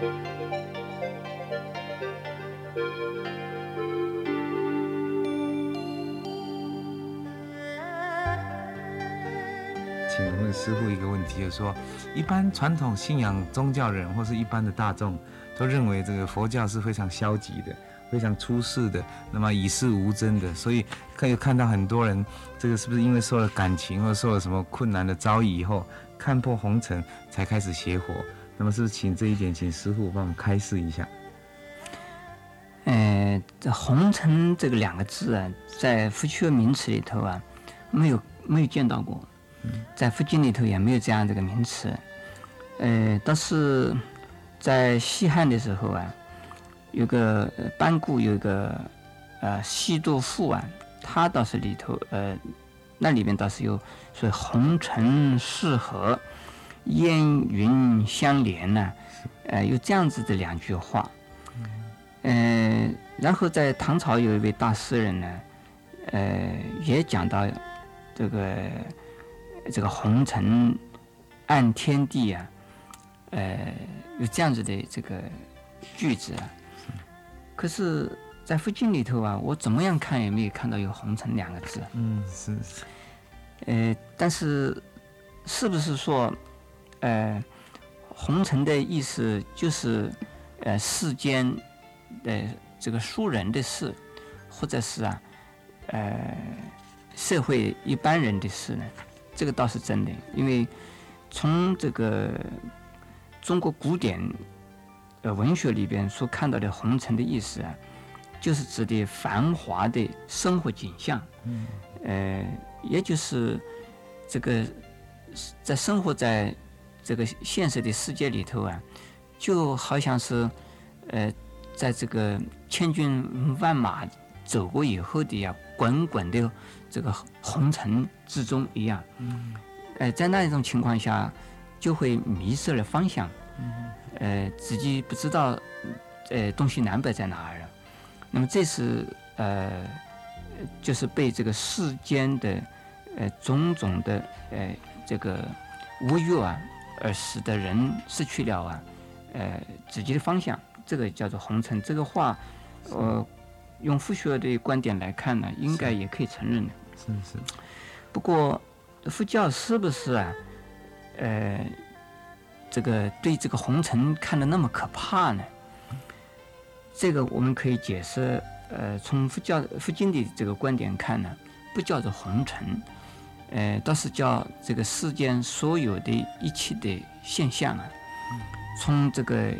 请问师傅一个问题，就是说，一般传统信仰宗教人或是一般的大众，都认为这个佛教是非常消极的，非常出世的，那么与世无争的，所以可以看到很多人，这个是不是因为受了感情或受了什么困难的遭遇以后，看破红尘才开始邪火？那么是不是请这一点，请师傅帮我们开示一下？呃，这红尘这个两个字啊，在佛学名词里头啊，没有没有见到过。在佛经里头也没有这样这个名词，呃，但是在西汉的时候啊，有个班固有一个呃西渡赋啊，他倒是里头呃那里面倒是有说红尘四合，烟云相连呢，呃有这样子的两句话，嗯，呃然后在唐朝有一位大诗人呢，呃也讲到这个。这个红尘暗天地啊，呃，有这样子的这个句子啊。可是，在附近里头啊，我怎么样看也没有看到有红尘两个字。嗯，是是。呃，但是，是不是说，呃，红尘的意思就是呃世间的这个俗人的事，或者是啊，呃，社会一般人的事呢？这个倒是真的，因为从这个中国古典呃文学里边所看到的红尘的意思啊，就是指的繁华的生活景象，嗯，呃，也就是这个在生活在这个现实的世界里头啊，就好像是呃，在这个千军万马走过以后的呀，滚滚的。这个红尘之中一样，嗯，呃，在那一种情况下，就会迷失了方向，嗯，呃，自己不知道，呃，东西南北在哪儿了。那么这是呃，就是被这个世间的呃种种的呃这个无欲啊，而使得人失去了啊，呃自己的方向。这个叫做红尘。这个话，呃，用佛学的观点来看呢，应该也可以承认的。是是，不过佛教是不是啊？呃，这个对这个红尘看的那么可怕呢？这个我们可以解释，呃，从佛教佛经的这个观点看呢，不叫做红尘，呃，倒是叫这个世间所有的一切的现象啊，从这个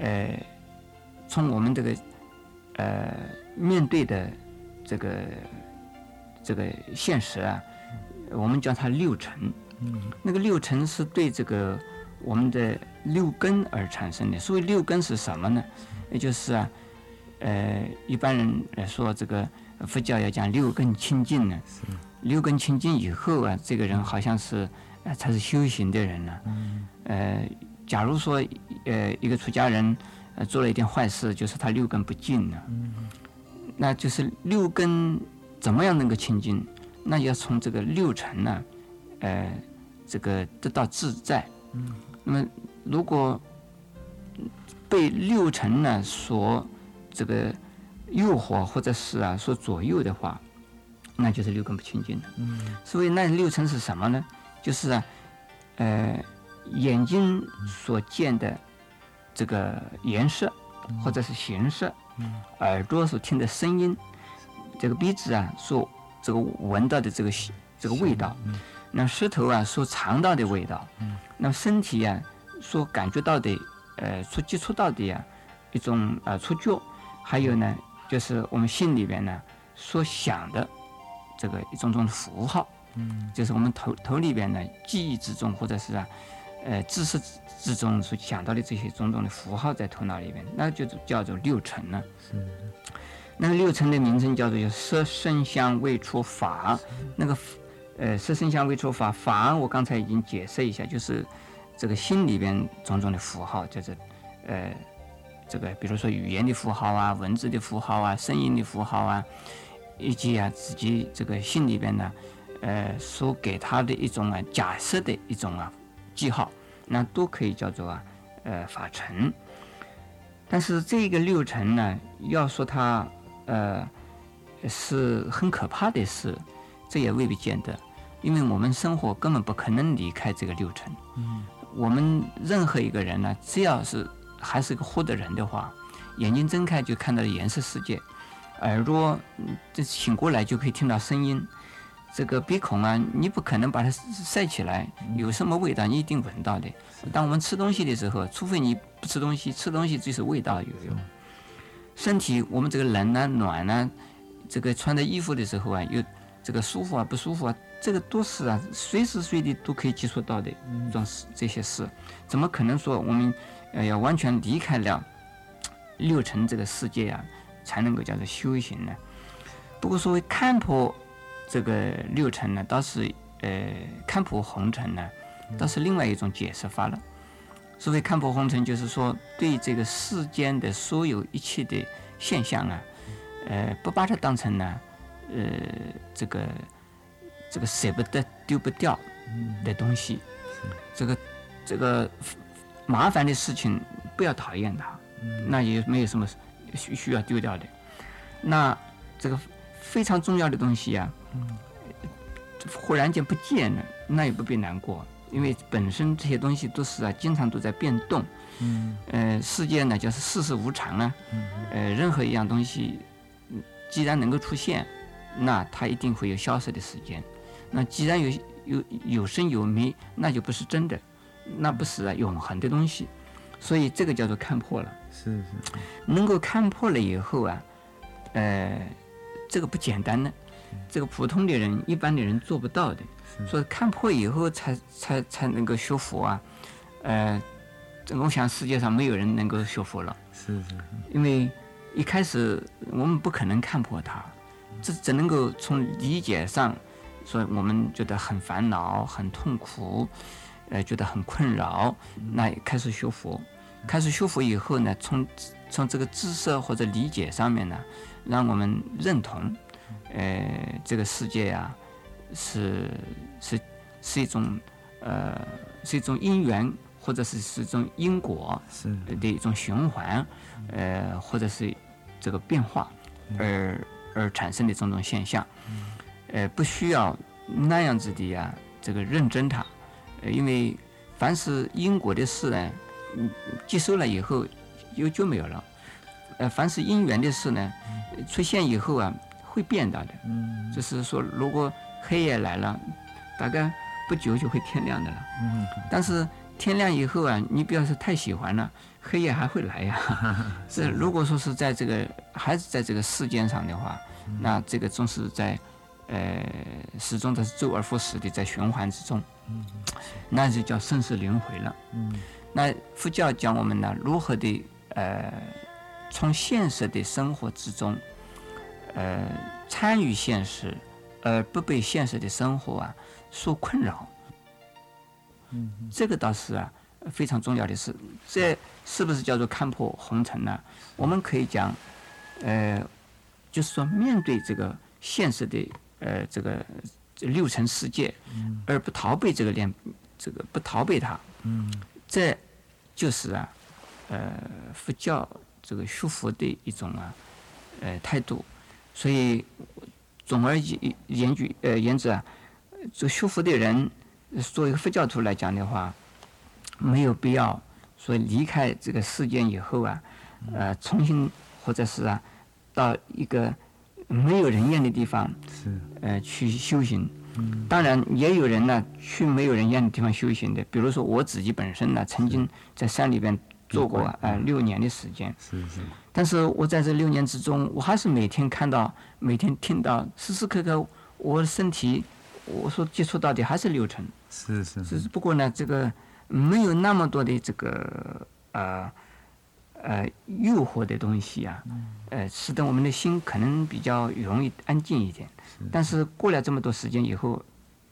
呃，从我们这个呃面对的这个。这个现实啊，我们叫它六尘。那个六尘是对这个我们的六根而产生的。所谓六根是什么呢？也就是啊，呃，一般人来说，这个佛教要讲六根清净呢。六根清净以后啊，这个人好像是呃才是修行的人了。嗯。呃，假如说呃一个出家人呃做了一点坏事，就是他六根不净了。嗯。那就是六根。怎么样能够清净？那要从这个六尘呢，呃，这个得到自在。嗯。那么，如果被六尘呢所这个诱惑或者是啊所左右的话，那就是六根不清净了。嗯。所以那六尘是什么呢？就是啊，呃，眼睛所见的这个颜色或者是形色，耳朵所听的声音。这个鼻子啊，所这个闻到的这个这个味道，那舌头啊所尝到的味道，那身体啊所感觉到的，呃，所接触到的呀一种啊触觉，还有呢，就是我们心里边呢所想的这个一种种符号，嗯，就是我们头头里边呢记忆之中或者是啊，呃，知识之中所想到的这些种种的符号在头脑里边，那就叫做六尘了。是。那个六尘的名称叫做色声香味触法，那个呃色声香味触法法，我刚才已经解释一下，就是这个心里边种种的符号，就是呃这个比如说语言的符号啊、文字的符号啊、声音的符号啊，以及啊自己这个心里边呢呃所给他的一种啊假设的一种啊记号，那都可以叫做啊呃法尘。但是这个六尘呢，要说它呃是很可怕的事，这也未必见得，因为我们生活根本不可能离开这个六尘。嗯我们任何一个人呢，只要是还是个活的人的话，眼睛睁开就看到了颜色世界，耳朵嗯这醒过来就可以听到声音，这个鼻孔啊，你不可能把它塞起来，有什么味道你一定闻到的。当我们吃东西的时候，除非你不吃东西，吃东西就是味道有用。身体我们这个冷啊、暖啊，这个穿的衣服的时候啊，又这个舒服啊、不舒服啊，这个都是啊，随时随地都可以接触到的这种事这些事，怎么可能说我们呃要完全离开了六尘这个世界啊，才能够叫做修行呢？不过所谓看破这个六尘呢，倒是呃看破红尘呢，倒是另外一种解释法了。所谓看破红尘，就是说对这个世间的所有一切的现象啊，呃，不把它当成呢，呃，这个这个舍不得、丢不掉的东西，这个这个麻烦的事情不要讨厌它，那也没有什么需需要丢掉的。那这个非常重要的东西呀、忽然间不见了，那也不必难过，因为本身这些东西都是啊，经常都在变动。嗯呃，世界呢就是世事无常啊，呃，任何一样东西，嗯既然能够出现，那它一定会有消失的时间。那既然有有有生有灭，那就不是真的，那不是啊永恒的东西。所以这个叫做看破了。是是能够看破了以后啊，呃，这个不简单的，这个普通的人、一般的人做不到的。所以看破以后才才才能够修佛啊，呃，我想世界上没有人能够修佛了，是是因为一开始我们不可能看破它，这只能够从理解上说我们觉得很烦恼、很痛苦，呃，觉得很困扰，那开始修佛。开始修复以后呢，从从这个知识或者理解上面呢，让我们认同，呃，这个世界呀、是是是一种呃是一种因缘，或者是是一种因果是。的一种循环，呃，或者是这个变化而而产生的种种现象，呃，不需要那样子的呀，这个认真它，呃，因为凡是因果的事呢，嗯，接收了以后就就没有了，呃，凡是因缘的事呢，出现以后啊，会变大的，嗯就是说，如果黑夜来了，大概不久就会天亮的了。嗯但是天亮以后啊，你不要是太喜欢了，黑夜还会来呀。是如果说是在这个还是在这个世间上的话，那这个总是在呃始终都是周而复始的在循环之中，那就叫生死轮回了。嗯那佛教讲我们呢，如何的呃，从现实的生活之中，呃，参与现实，而不被现实的生活啊所困扰。嗯这个倒是啊非常重要的事。这是不是叫做看破红尘呢？我们可以讲，呃，就是说面对这个现实的呃这个这六尘世界，而不逃避这个连这个不逃避它，嗯这就是啊，呃，佛教这个学佛的一种啊，呃态度。所以，总而言言句呃言之啊，这学佛的人，作为佛教徒来讲的话，没有必要说离开这个世间以后啊，呃，重新或者是啊，到一个没有人烟的地方，是呃，去修行。当然，也有人呢去没有人烟的地方修行的，比如说我自己本身呢，曾经在山里边做过呃六年的时间，是是。但是我在这六年之中，我还是每天看到，每天听到，时时刻刻我的身体，我所接触到的还是六尘，是是。只是不过呢，这个没有那么多的这个呃呃诱惑的东西啊，呃，使得我们的心可能比较容易安静一点。但是过了这么多时间以后，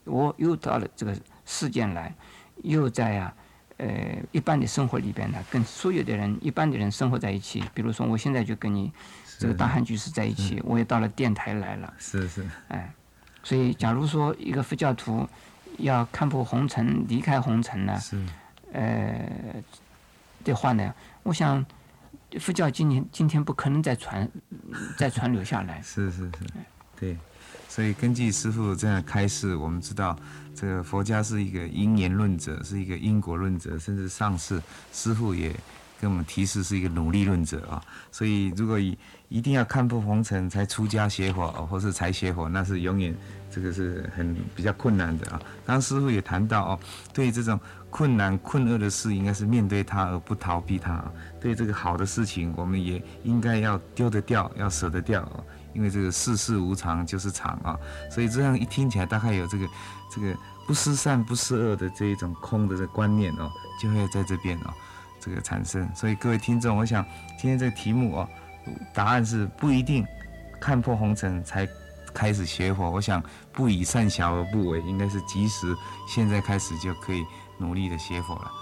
我又到了这个世间来，又在啊呃一般的生活里边呢，跟所有的人一般的人生活在一起。比如说，我现在就跟你这个大汉居士在一起，我也到了电台来了。是是哎，所以假如说一个佛教徒要看破红尘、离开红尘呢，是呃的话呢，我想佛教今天今天不可能再传 再传流下来。是是是，对。所以根据师傅这样开示，我们知道这个佛家是一个因缘论者，是一个因果论者，甚至上次师傅也跟我们提示是一个努力论者啊。所以如果一一定要看破红尘才出家学佛，或是才学佛，那是永远这个是很比较困难的啊。刚师傅也谈到哦，对这种困难困厄的事，应该是面对它而不逃避它。对这个好的事情，我们也应该要丢得掉，要舍得掉。因为这个世事无常就是常啊，所以这样一听起来，大概有这个这个不思善不思恶的这一种空的这观念哦，就会在这边哦这个产生。所以各位听众，我想今天这个题目哦，答案是不一定看破红尘才开始学佛。我想不以善小而不为，应该是及时现在开始就可以努力的学佛了。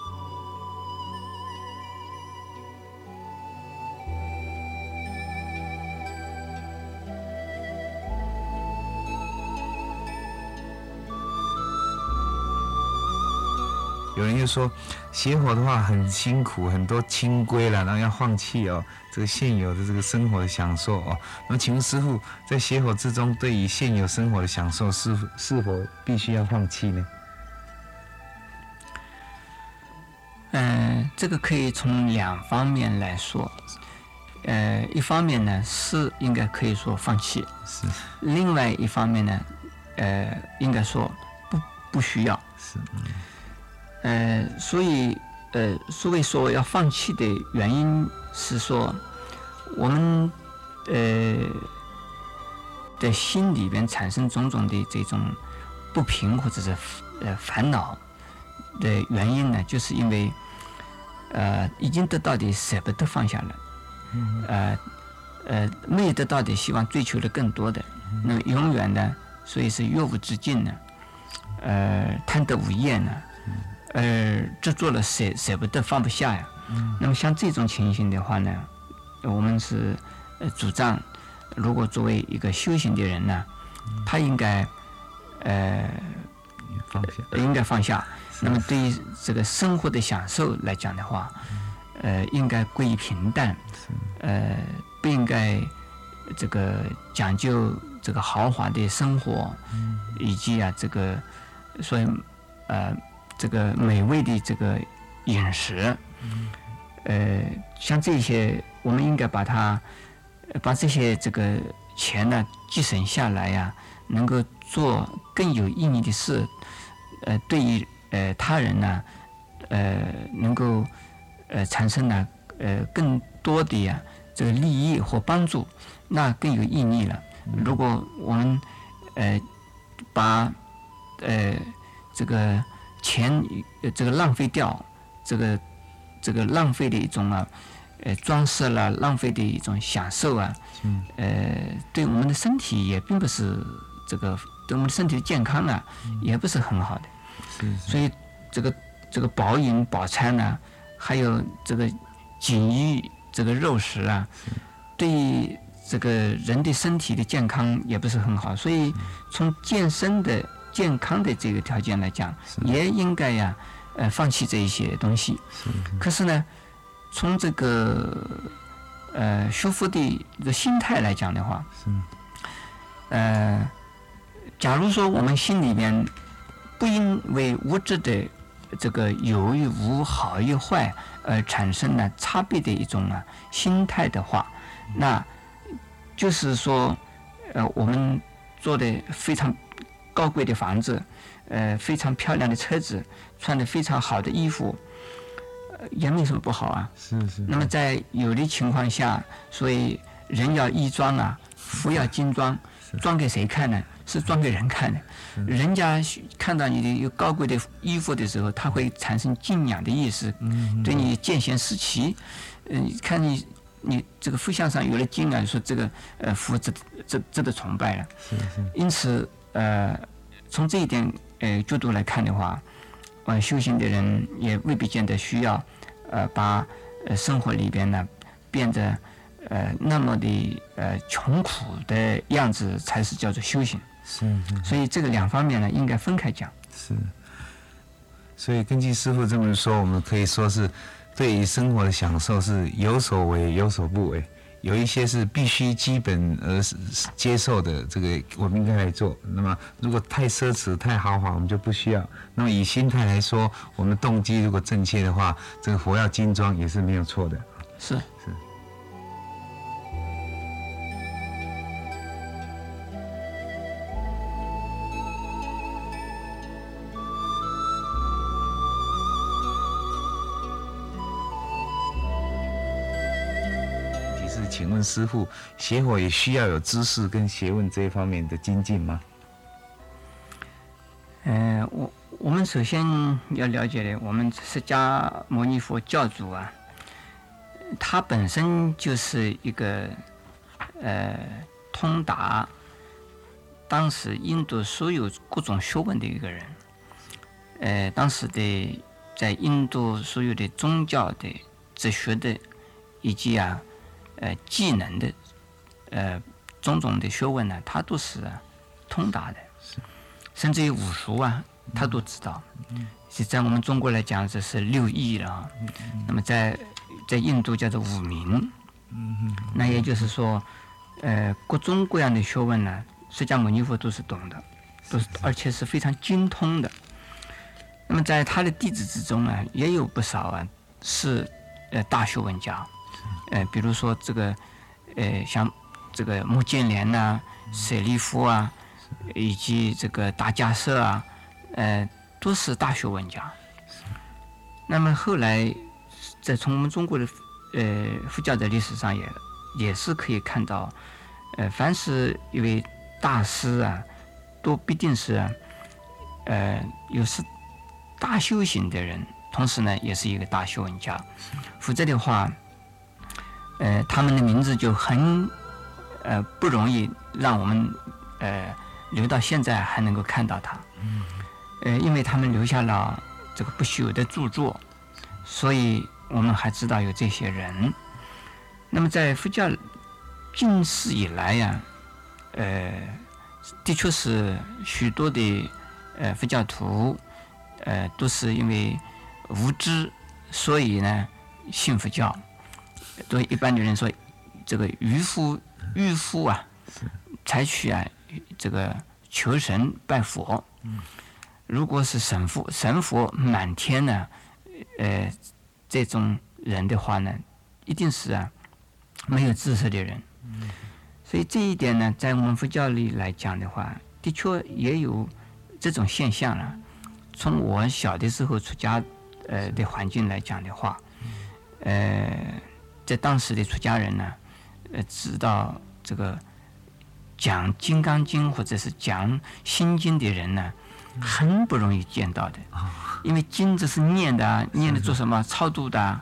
有人就说，邪火的话很辛苦，很多清规了，然后要放弃哦，这个现有的这个生活的享受哦。那么，请问师傅，在邪火之中，对于现有生活的享受，是是否必须要放弃呢？嗯，这个可以从两方面来说。呃，一方面呢是应该可以说放弃，是；另外一方面呢，呃，应该说不不需要，是。呃，所以，呃，所谓说要放弃的原因是说，我们，呃，的心里边产生种种的这种不平或者是呃烦恼的原因呢，就是因为，呃，已经得到的舍不得放下了，呃，呃，没有得到的希望追求的更多的，那么永远呢，所以是越无止境呢，呃，贪得无厌呢。呃，执着了舍舍不得放不下呀。那么像这种情形的话呢，我们是呃主张，如果作为一个修行的人呢，他应该呃放下，应该放下。那么对于这个生活的享受来讲的话，呃，应该归于平淡，呃，不应该这个讲究这个豪华的生活，以及啊这个所以呃。这个美味的这个饮食，呃，像这些，我们应该把它，把这些这个钱呢节省下来呀，能够做更有意义的事，呃，对于呃他人呢，呃，能够呃产生呢呃更多的呀这个利益或帮助，那更有意义了。如果我们呃把呃这个。钱呃，这个浪费掉，这个这个浪费的一种啊，呃，装饰了，浪费的一种享受啊，嗯，呃，对我们的身体也并不是这个，对我们身体的健康啊，也不是很好的。是。所以这个这个饱饮饱餐呢，还有这个锦衣这个肉食啊，对这个人的身体的健康也不是很好。所以从健身的。健康的这个条件来讲，也应该呀，呃，放弃这一些东西。可是呢，从这个呃修复的这个心态来讲的话，呃，假如说我们心里面不因为物质的这个有与无、好与坏而产生了差别的一种啊心态的话，那就是说，呃，我们做的非常。高贵的房子，呃，非常漂亮的车子，穿的非常好的衣服，也没什么不好啊。是是。那么在有的情况下，所以人要衣装啊，服要精装，装给谁看呢？是装给人看的。人家看到你的有高贵的衣服的时候，他会产生敬仰的意思，对你见贤思齐。嗯，看你你这个佛像上有了敬啊，说这个呃服值值值得崇拜了。是是。因此。呃，从这一点呃角度来看的话，呃，修行的人也未必见得需要呃把呃生活里边呢变得呃那么的呃穷苦的样子才是叫做修行。是是。所以这个两方面呢应该分开讲。是。所以根据师傅这么说，我们可以说是对于生活的享受是有所为有所不为，有一些是必须基本而接受的，这个我们应该来做。那么如果太奢侈、太豪华，我们就不需要。那么以心态来说，我们动机如果正确的话，这个佛要精装也是没有错的。是是。师傅，邪火也需要有知识跟学问这一方面的精进吗？嗯，我我们首先要了解的，我们释迦牟尼佛教主啊，他本身就是一个呃通达当时印度所有各种学问的一个人。呃，当时的在印度所有的宗教的、哲学的以及啊。呃，技能的，呃，种种的学问呢，他都是通达的，甚至于武术啊，他都知道。是在我们中国来讲，这是六艺了啊。那么在在印度叫做五明。那也就是说，呃，各种各样的学问呢，释迦牟尼佛都是懂的，都是而且是非常精通的。那么在他的弟子之中呢，也有不少啊，是呃大学问家。呃，比如说这个，呃，像这个穆建连呐、舍利弗啊，以及这个大迦摄啊，呃，都是大学问家。那么后来，在从我们中国的呃佛教的历史上也也是可以看到，呃，凡是一位大师啊，都必定是呃有是大修行的人，同时呢，也是一个大学问家，否则的话。呃，他们的名字就很，呃，不容易让我们，呃，留到现在还能够看到他。呃，因为他们留下了这个不朽的著作，所以我们还知道有这些人。那么在佛教近世以来呀，呃，的确是许多的呃佛教徒，呃，都是因为无知，所以呢信佛教。对一般的人说，这个渔夫渔夫啊，采取啊这个求神拜佛。如果是神佛神佛满天呢，呃，这种人的话呢，一定是啊没有知识的人。所以这一点呢，在我们佛教里来讲的话，的确也有这种现象了。从我小的时候出家呃的环境来讲的话，呃。在当时的出家人呢，呃，知道这个讲《金刚经》或者是讲《心经》的人呢，很不容易见到的。因为经这是念的，念的做什么？超度的，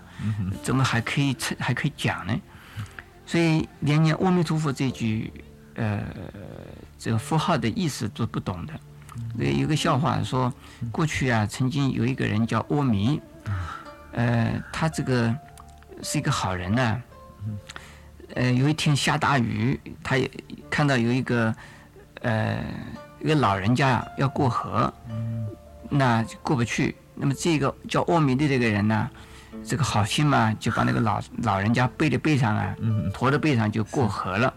怎么还可以还可以讲呢？所以连念“阿弥陀佛”这句，呃，这个符号的意思都不懂的。有个笑话说，过去啊，曾经有一个人叫阿弥，呃，他这个。是一个好人呢，呃，有一天下大雨，他也看到有一个呃一个老人家要过河，那过不去。那么这个叫阿弥的这个人呢，这个好心嘛，就把那个老 老人家背在背上啊，驮在背上就过河了。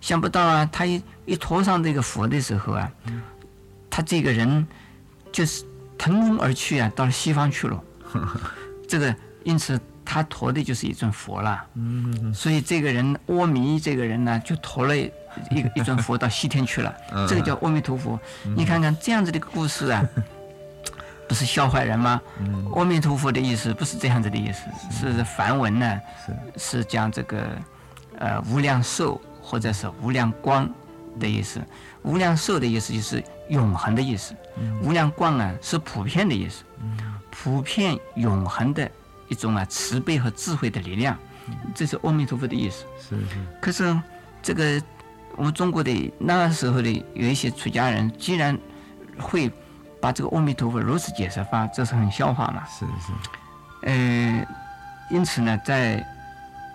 想不到啊，他一一驮上这个佛的时候啊，他这个人就是腾空而去啊，到了西方去了。这个因此。他驮的就是一尊佛了，所以这个人阿弥这个人呢，就驮了一一尊佛到西天去了。这个叫阿弥陀佛。你看看这样子的故事啊，不是笑话人吗？阿弥陀佛的意思不是这样子的意思，是梵文呢，是讲这个呃无量寿或者是无量光的意思。无量寿的意思就是永恒的意思，无量光啊是普遍的意思，普遍永恒的。一种啊慈悲和智慧的力量，这是阿弥陀佛的意思。是是。可是这个我们中国的那时候的有一些出家人，既然会把这个阿弥陀佛如此解释法，这是很笑话嘛。是是。呃，因此呢，在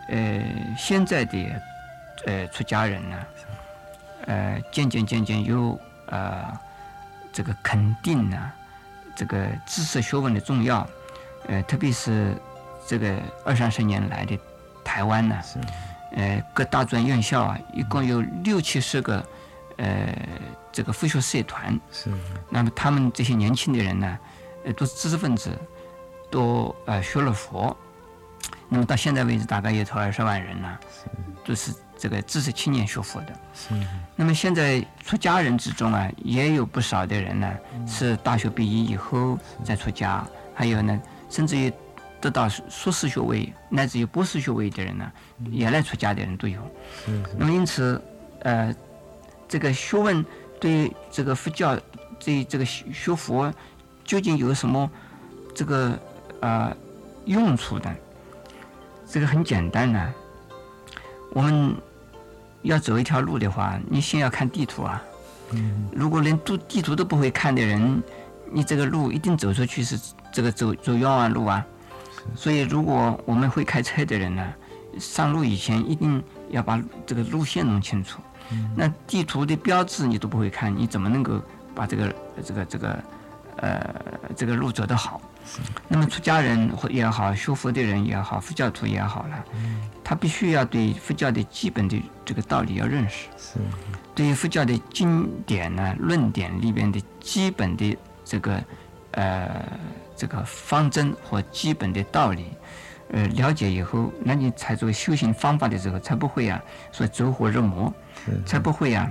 呃现在的呃出家人呢，呃渐渐渐渐有呃这个肯定呢，这个知识学问的重要。呃，特别是这个二三十年来的台湾呢，呃，各大专院校啊，一共有六七十个呃这个复学社团。是那么他们这些年轻的人呢，呃，都是知识分子，都呃学了佛。那么到现在为止，大概也超二十万人了，都是这个知识青年学佛的。是那么现在出家人之中啊，也有不少的人呢，是大学毕业以后再出家，还有呢，甚至于得到硕士学位乃至于博士学位的人呢，也来出家的人都有。那么因此，呃，这个学问对这个佛教对这个学学佛究竟有什么这个呃用处呢？这个很简单呢、我们要走一条路的话，你先要看地图啊。如果连地地图都不会看的人，你这个路一定走出去是这个走走冤枉路啊。所以，如果我们会开车的人呢，上路以前一定要把这个路线弄清楚。那地图的标志你都不会看，你怎么能够把这个这个这个呃这个路走得好？那么出家人或也好，修佛的人也好，佛教徒也好了，他必须要对佛教的基本的这个道理要认识。是对于佛教的经典呢、论点里边的基本的这个呃这个方针和基本的道理，呃了解以后，那你才做修行方法的时候，才不会啊说走火入魔，才不会啊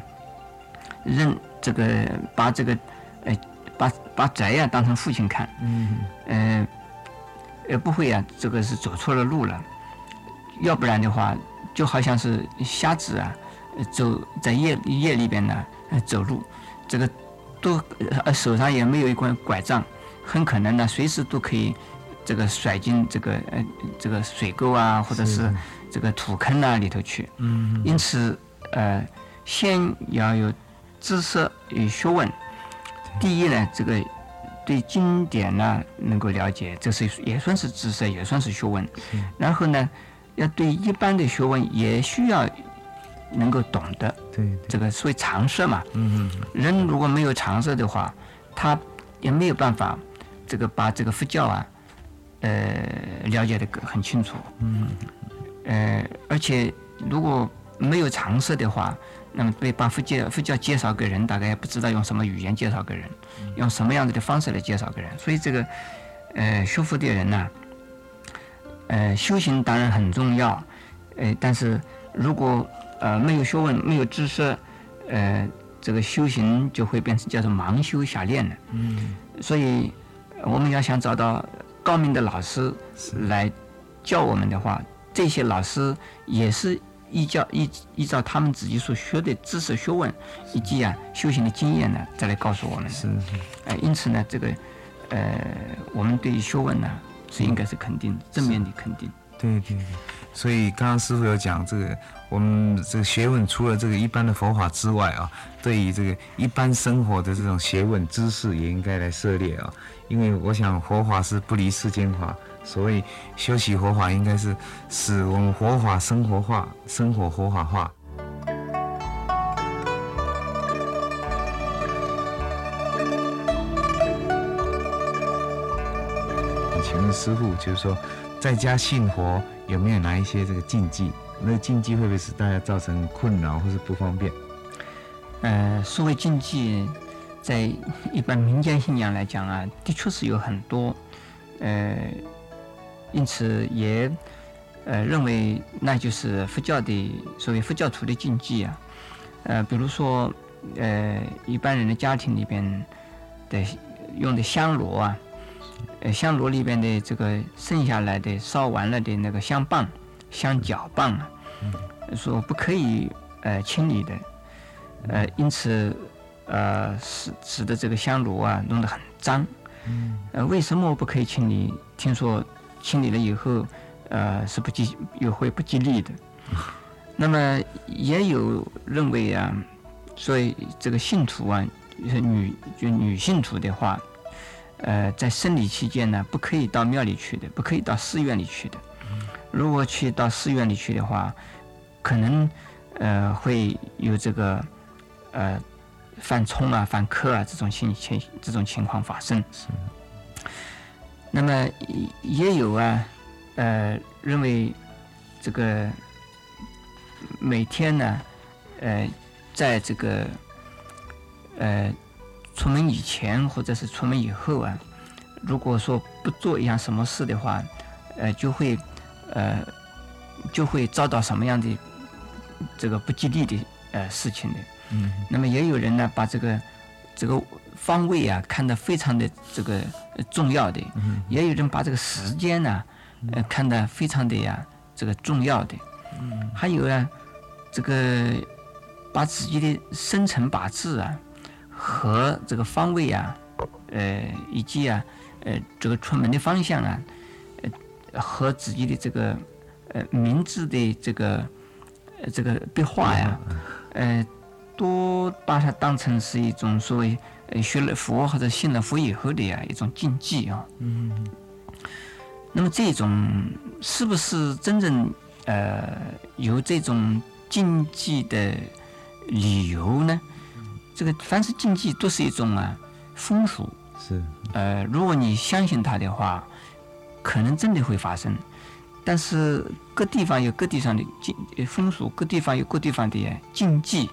认这个把这个呃把把宅呀、当成父亲看，嗯。呃呃不会啊这个是走错了路了，要不然的话就好像是瞎子啊。呃走在夜夜里边呢，呃走路，这个都呃手上也没有一根拐杖，很可能呢随时都可以这个甩进这个呃这个水沟啊，或者是这个土坑啊里头去。嗯因此，呃，先要有知识与学问。第一呢，这个对经典呢能够了解，这是也算是知识，也算是学问。然后呢，要对一般的学问也需要能够懂得，对对这个所谓常识嘛。嗯人如果没有常识的话，他也没有办法这个把这个佛教啊，呃，了解的很清楚。嗯呃，而且如果没有常识的话，那么被把佛教佛教介绍给人，大概也不知道用什么语言介绍给人，用什么样子的方式来介绍给人。所以这个呃学佛的人呢，呃修行当然很重要，呃，但是如果呃没有学问、没有知识，呃，这个修行就会变成叫做盲修瞎练了。嗯所以呃我们要想找到高明的老师来教我们的话，这些老师也是依教依依照他们自己所学的知识学问以及啊修行的经验呢，再来告诉我们的。是。呃，因此呢，这个呃，我们对于学问呢是应该是肯定正面的肯定。对对对，所以刚刚师傅有讲这个，我们这个学问除了这个一般的佛法之外啊，对于这个一般生活的这种学问知识也应该来涉猎啊，因为我想佛法是不离世间法，所谓修习佛法应该是使我们佛法生活化，生活佛法化。请问师傅，就是说，在家信佛有没有哪一些这个禁忌？那禁忌会不会使大家造成困扰或是不方便？呃，所谓禁忌，在一般民间信仰来讲啊，的确是有很多，呃，因此也呃认为那就是佛教的所谓佛教徒的禁忌啊，呃，比如说呃一般人的家庭里边的用的香炉啊，呃香炉里边的这个剩下来的烧完了的那个香棒、香搅拌啊，说不可以呃清理的。呃，因此，呃，使使得这个香炉啊弄得很脏。呃，为什么不可以清理？听说清理了以后，呃，是不吉，又会不吉利的。那么也有认为啊，所以这个信徒啊，就是女就女信徒的话，呃，在生理期间呢，不可以到庙里去的，不可以到寺院里去的。如果去到寺院里去的话，可能呃会有这个呃犯冲啊、犯克啊这种情情这种情况发生。那么也也有啊，呃，认为这个每天呢，呃，在这个呃出门以前或者是出门以后啊，如果说不做一样什么事的话，呃，就会呃就会遭到什么样的这个不吉利的呃事情的。嗯。那么也有人呢，把这个这个方位啊看得非常的这个呃重要的，嗯。也有人把这个时间呢，呃看得非常的呀这个重要的，嗯。还有呢，这个把自己的生辰八字啊和这个方位啊，呃以及啊呃这个出门的方向啊，呃和自己的这个呃名字的这个呃这个笔画呀，呃都把它当成是一种所谓呃学了佛或者信了佛以后的呀一种禁忌啊。嗯那么这种是不是真正呃有这种禁忌的理由呢？这个凡是禁忌都是一种啊风俗，是呃，如果你相信它的话，可能真的会发生。但是各地方有各地方的禁呃风俗，各地方有各地方的禁忌，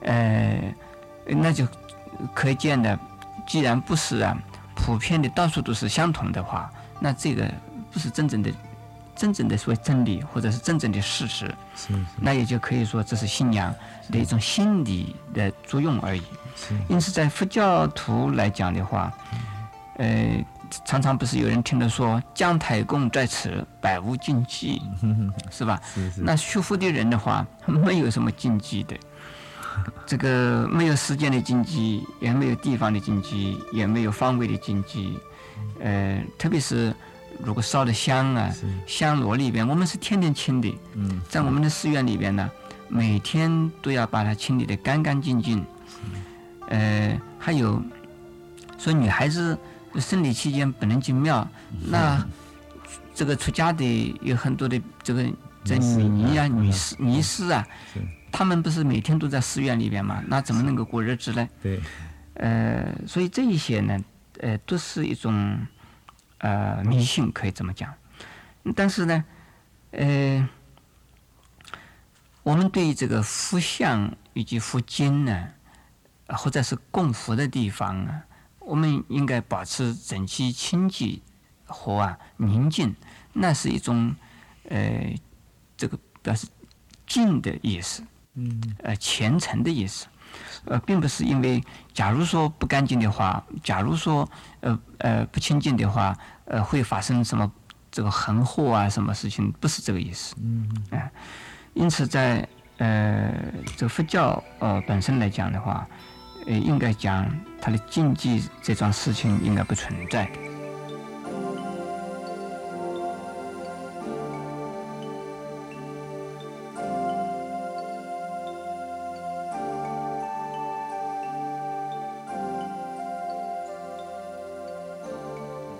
呃，那就可见的，既然不是啊普遍的到处都是相同的话，那这个不是真正的真正的所谓真理，或者是真正的事实，是那也就可以说这是信仰的一种心理的作用而已。是。因此，在佛教徒来讲的话，呃，常常不是有人听到说“姜太公在此，百无禁忌”，是吧？是是那学佛的人的话，没有什么禁忌的，这个没有时间的禁忌，也没有地方的禁忌，也没有方位的禁忌。呃，特别是如果烧的香啊，香炉里边，我们是天天清的，嗯在我们的寺院里边呢，每天都要把它清理得干干净净。呃，还有说女孩子生理期间不能进庙，那这个出家的有很多的这个这仪式女啊、嗯女士、尼师啊，他们不是每天都在寺院里边嘛？那怎么能够过日子呢？对呃，所以这一些呢，呃，都是一种呃迷信，可以这么讲。但是呢，呃，我们对于这个佛像以及佛经呢，呃或者是供佛的地方啊，我们应该保持整齐、清洁和啊宁静，那是一种呃这个表示敬的意思。嗯呃虔诚的意思，呃，并不是因为假如说不干净的话，假如说呃呃不清净的话，呃会发生什么这个横祸啊，什么事情，不是这个意思。嗯哎、因此在呃这个佛教呃本身来讲的话，呃应该讲他的禁忌这桩事情应该不存在。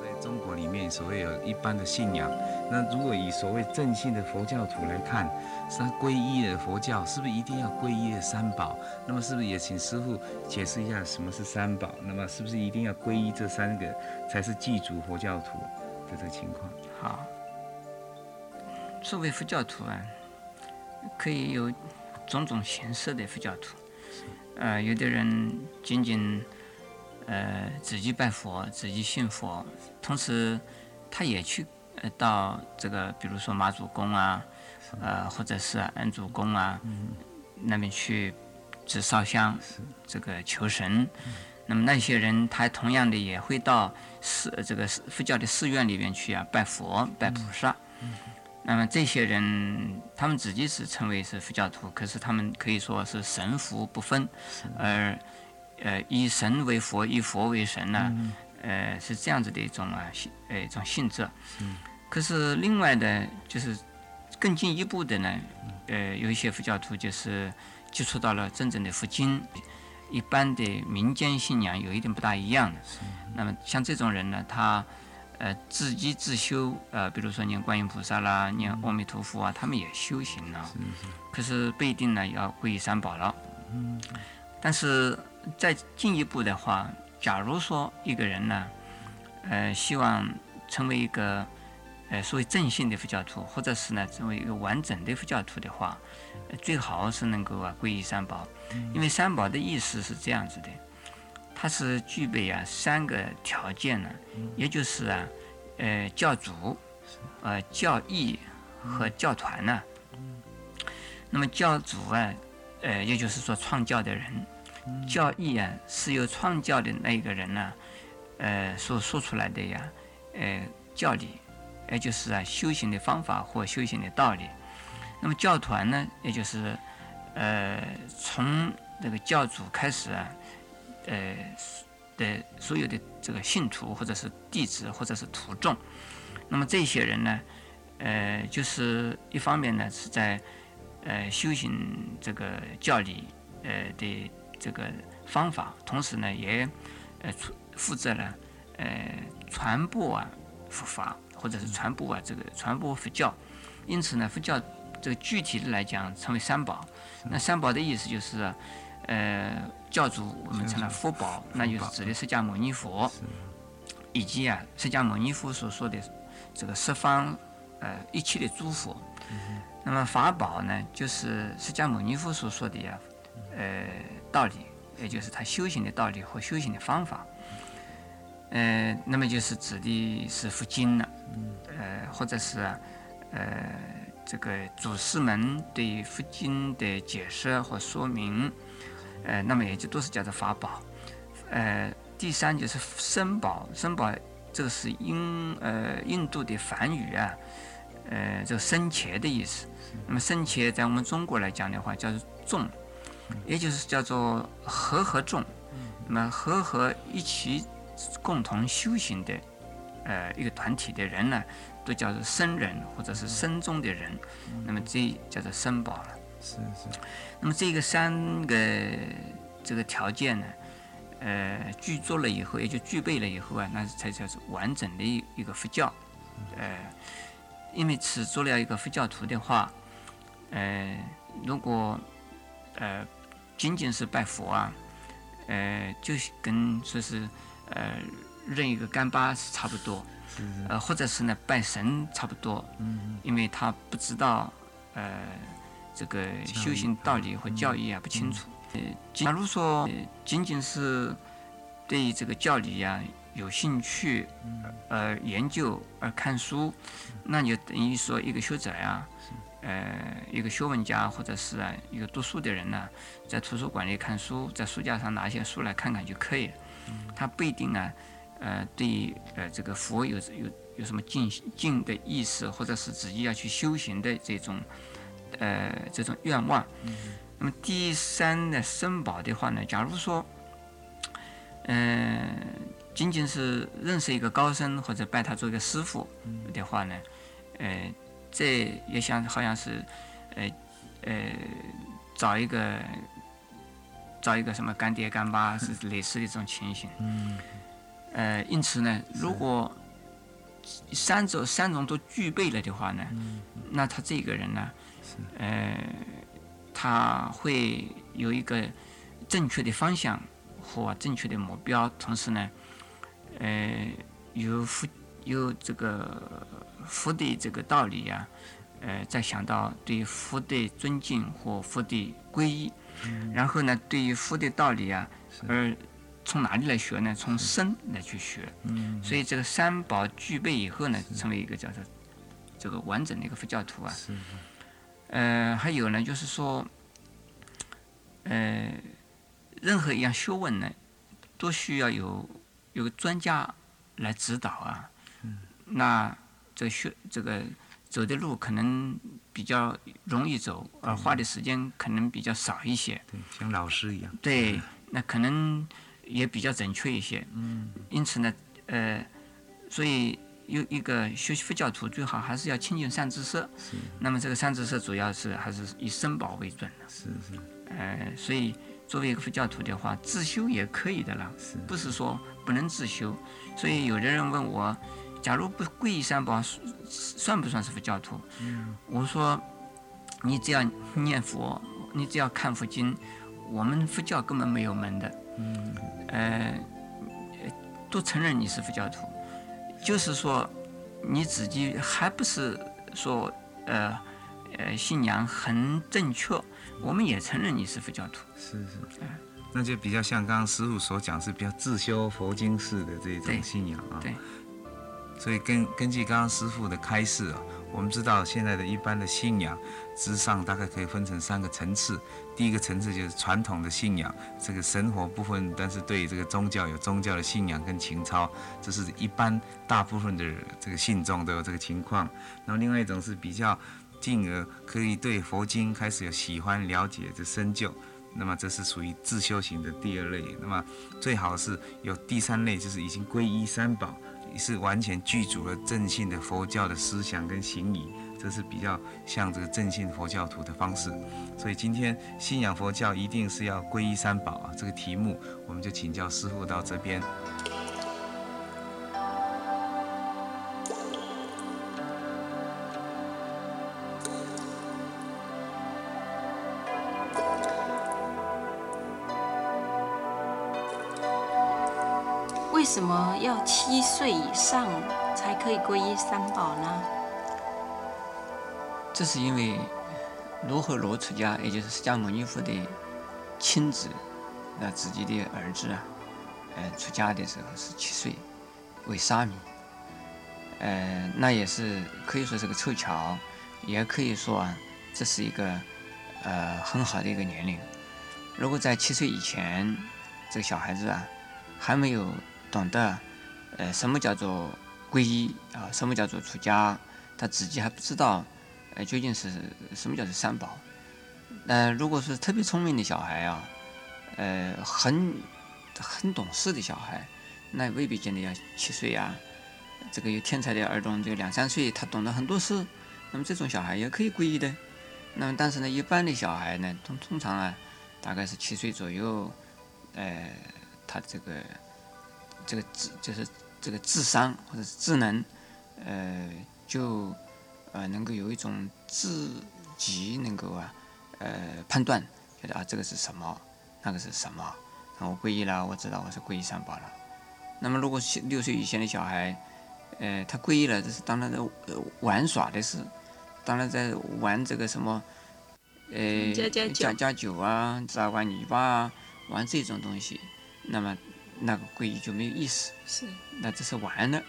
在中国里面，所谓有一般的信仰，那如果以所谓正信的佛教徒来看，是他皈依的佛教，是不是一定要皈依的三宝？那么是不是也请师傅解释一下什么是三宝？那么是不是一定要皈依这三个才是祭祖佛教徒的这个情况？好，作为佛教徒啊，可以有种种形式的佛教徒。呃，有的人仅仅呃自己拜佛，自己信佛，同时他也去呃到这个，比如说马祖宫啊，呃或者是啊恩主公啊、那边去只烧香，这个求神。那么那些人，他同样的也会到寺这个佛教的寺院里面去啊拜佛、拜菩萨。那么这些人，他们自己是称为是佛教徒，可是他们可以说是神佛不分，而呃以神为佛，以佛为神呢、呃是这样子的一种啊性呃一种性质。可是另外的，就是更进一步的呢，呃有一些佛教徒就是接触到了真正的佛经，一般的民间信仰有一点不大一样的。那么像这种人呢，他呃自己自修，呃，比如说念观音菩萨啦，念阿弥陀佛啊，他们也修行了，可是不一定呢要皈依三宝了。但是再进一步的话，假如说一个人呢，呃，希望成为一个呃，所谓正信的佛教徒，或者是呢，成为一个完整的佛教徒的话，呃最好是能够啊皈依三宝，因为三宝的意思是这样子的，它是具备啊三个条件呢，也就是啊，呃教主，呃教义和教团呢。那么教主啊，呃也就是说创教的人，教义啊是由创教的那一个人呢，呃所说出来的呀，呃教理。也就是啊，修行的方法或修行的道理。那么教团呢，也就是呃，从这个教主开始啊，呃的所有的这个信徒或者是弟子或者是徒众。那么这些人呢，呃，就是一方面呢是在呃修行这个教理呃的这个方法，同时呢也呃负责了呃传播啊佛法。或者是传播啊，这个传播佛教，因此呢，佛教这个具体的来讲称为三宝。那三宝的意思就是，呃，教主我们称了佛宝，那就是指的释迦牟尼佛，以及啊，释迦牟尼佛所说的这个十方呃一切的诸佛。那么法宝呢，就是释迦牟尼佛所说的呀，呃，道理，也就是他修行的道理和修行的方法。呃，那么就是指的是佛经了，呃，或者是呃这个祖师们对佛经的解释和说明，呃，那么也就都是叫做法宝。呃，第三就是僧宝，僧宝这个是印呃印度的梵语啊，呃，这个僧伽的意思。那么僧伽在我们中国来讲的话，叫做众，也就是叫做和合众，那么和合一起。共同修行的，呃，一个团体的人呢，都叫做僧人或者是僧中的人，那么这叫做僧宝了。是是。那么这个三个这个条件呢，呃，具足了以后，也就具备了以后啊，那才叫做完整的一一个佛教。呃，因为此做了一个佛教徒的话，呃，如果呃仅仅是拜佛啊，呃，就跟说是。呃，认一个干巴是差不多，呃，或者是呢拜神差不多，嗯，因为他不知道呃这个修行道理和教义啊不清楚。呃，假如说仅仅是对这个教理呀有兴趣，而研究而看书，那就等于说一个学者呀，呃，一个学问家或者是啊一个读书的人呢，在图书馆里看书，在书架上拿一些书来看看就可以了。他不一定啊，呃，对呃这个佛有有有什么敬敬的意思，或者是自己要去修行的这种呃这种愿望。那么第三呢，僧宝的话呢，假如说，嗯，仅仅是认识一个高僧或者拜他做一个师傅的话呢，呃，这也像好像是呃呃找一个。找一个什么干爹干妈 是类似的这种情形，嗯，呃，因此呢，如果三种三种都具备了的话呢，那他这个人呢，呃，他会有一个正确的方向和正确的目标，同时呢，呃，有佛有这个佛的这个道理呀，呃，再想到对佛的尊敬或佛的皈依。然后呢，对于佛的道理啊，而从哪里来学呢？从身来去学。嗯。所以这个三宝具备以后呢，成为一个叫做这个完整的一个佛教徒啊。是。呃，还有呢，就是说，呃，任何一样学问呢，都需要有有个专家来指导啊。嗯。那这个学这个。走的路可能比较容易走，而花的时间可能比较少一些。对，像老师一样。对，那可能也比较准确一些。嗯。因此呢，呃，所以有一个学习佛教徒最好还是要亲近善知识。是。那么这个善知识主要是还是以身宝为准的。是是。呃，所以作为一个佛教徒的话，自修也可以的啦。是。不是说不能自修，所以有的人问我。假如不皈依三宝，算不算是佛教徒？我说，你只要念佛，你只要看佛经，我们佛教根本没有门的。嗯呃，都承认你是佛教徒，就是说，你自己还不是说呃呃信仰很正确，我们也承认你是佛教徒。是是，那就比较像刚刚师傅所讲，是比较自修佛经式的这种信仰啊。对。所以根根据刚刚师傅的开示啊，我们知道现在的一般的信仰之上大概可以分成三个层次。第一个层次就是传统的信仰，这个生活部分，但是对这个宗教有宗教的信仰跟情操，这是一般大部分的这个信众都有这个情况。那么另外一种是比较进而可以对佛经开始有喜欢了解的深究，那么这是属于自修行的第二类。那么最好是有第三类，就是已经皈依三宝。是完全具足了正信的佛教的思想跟行仪，这是比较像这个正信佛教徒的方式。所以今天信仰佛教一定是要皈依三宝啊，这个题目我们就请教师傅到这边。什么要七岁以上才可以皈依三宝呢？这是因为罗和罗出家，也就是释迦牟尼佛的亲子，那自己的儿子啊，呃，出家的时候是七岁为沙弥，呃，那也是可以说是个凑巧，也可以说啊，这是一个呃很好的一个年龄。如果在七岁以前，这个小孩子啊还没有。懂得，呃，什么叫做皈依啊？什么叫做出家？他自己还不知道，呃，究竟是什么叫做三宝？那如果是特别聪明的小孩啊，呃，很很懂事的小孩，那未必见得要七岁呀。这个有天才的儿童，就两三岁，他懂得很多事，那么这种小孩也可以皈依的。那么但是呢，一般的小孩呢，通通常啊，大概是七岁左右，呃，他这个。这个智就是这个智商或者是智能，呃，就呃能够有一种自己能够啊呃判断，觉得啊这个是什么，那个是什么，那我皈依了，我知道我是皈依三宝了。那么如果六岁以前的小孩，呃，他皈依了，这是当他在玩耍的事，当然在玩这个什么，呃，加加酒啊，砸玩泥巴啊，玩这种东西，那么。那个皈依就没有意思，是，那这是玩的，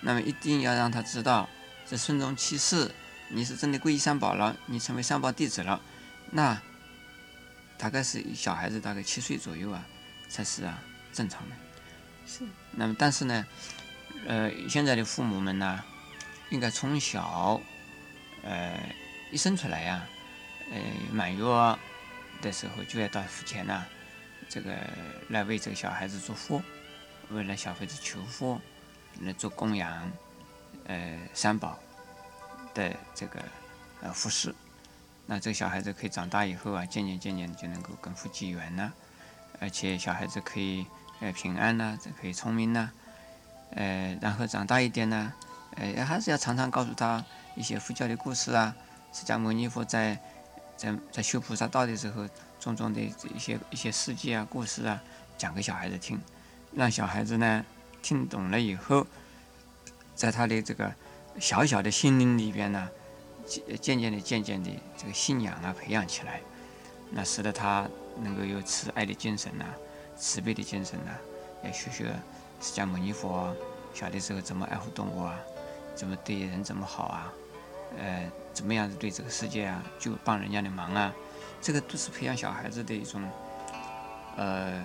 那么一定要让他知道，这顺宗七世，你是真的皈依三宝了，你成为三宝弟子了，那大概是小孩子大概七岁左右啊，才是啊正常的。是。那么但是呢，呃，现在的父母们呢，应该从小，呃，一生出来呀，呃，满月的时候就要到佛前呐。这个来为这个小孩子做福，为了小孩子求福，来做供养，呃，三宝的这个呃服饰。那这个小孩子可以长大以后啊，渐渐渐渐就能够跟佛结缘呢，而且小孩子可以呃平安呐，这可以聪明呐，呃，然后长大一点呢，呃，还是要常常告诉他一些佛教的故事啊，释迦牟尼佛在在在修菩萨道的时候。种种的一些一些事迹啊、故事啊，讲给小孩子听，让小孩子呢听懂了以后，在他的这个小小的心灵里边呢，渐渐的、渐渐的这个信仰啊培养起来，那使得他能够有慈爱的精神呐、慈悲的精神呐，要学学释迦牟尼佛小的时候怎么爱护动物啊，怎么对人怎么好啊，呃，怎么样子对这个世界啊就帮人家的忙啊。这个都是培养小孩子的一种，呃，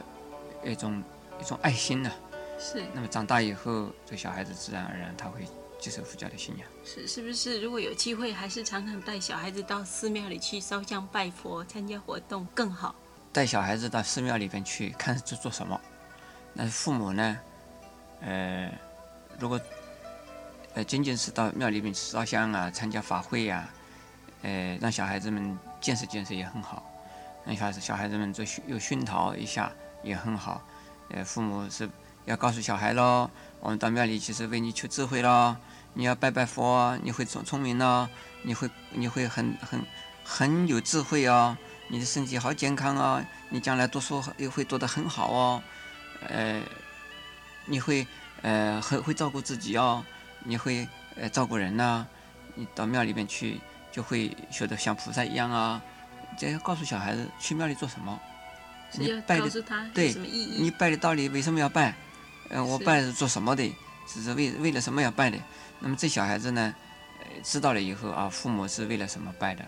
一种一种爱心呢。是。那么长大以后，这小孩子自然而然他会接受佛教的信仰。是，是不是？如果有机会，还是常常带小孩子到寺庙里去烧香拜佛、参加活动更好。带小孩子到寺庙里边去看是做什么？那父母呢？呃，如果呃仅仅是到庙里面去烧香啊、参加法会呀，呃，让小孩子们。见识见识也很好，让小孩子小孩子们做熏又熏陶一下也很好。呃，父母是要告诉小孩喽，我们到庙里其实为你求智慧喽，你要拜拜佛，你会聪聪明喽，你会你会很很很有智慧哦，你的身体好健康哦，你将来读书也会读得很好哦，呃，你会呃很会照顾自己哦，你会呃照顾人呐、你到庙里边去就会学得像菩萨一样啊。这要告诉小孩子去庙里做什么，你拜的告诉他对你？拜的道理为什么要拜？呃，我拜是做什么的？是是为为了什么要拜的？那么这小孩子呢，呃，知道了以后啊，父母是为了什么拜的？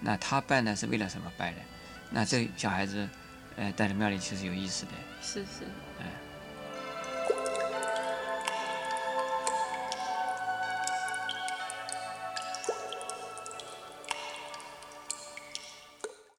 那他拜呢是为了什么拜的？那这小孩子，呃，带到庙里其实有意思的。是是，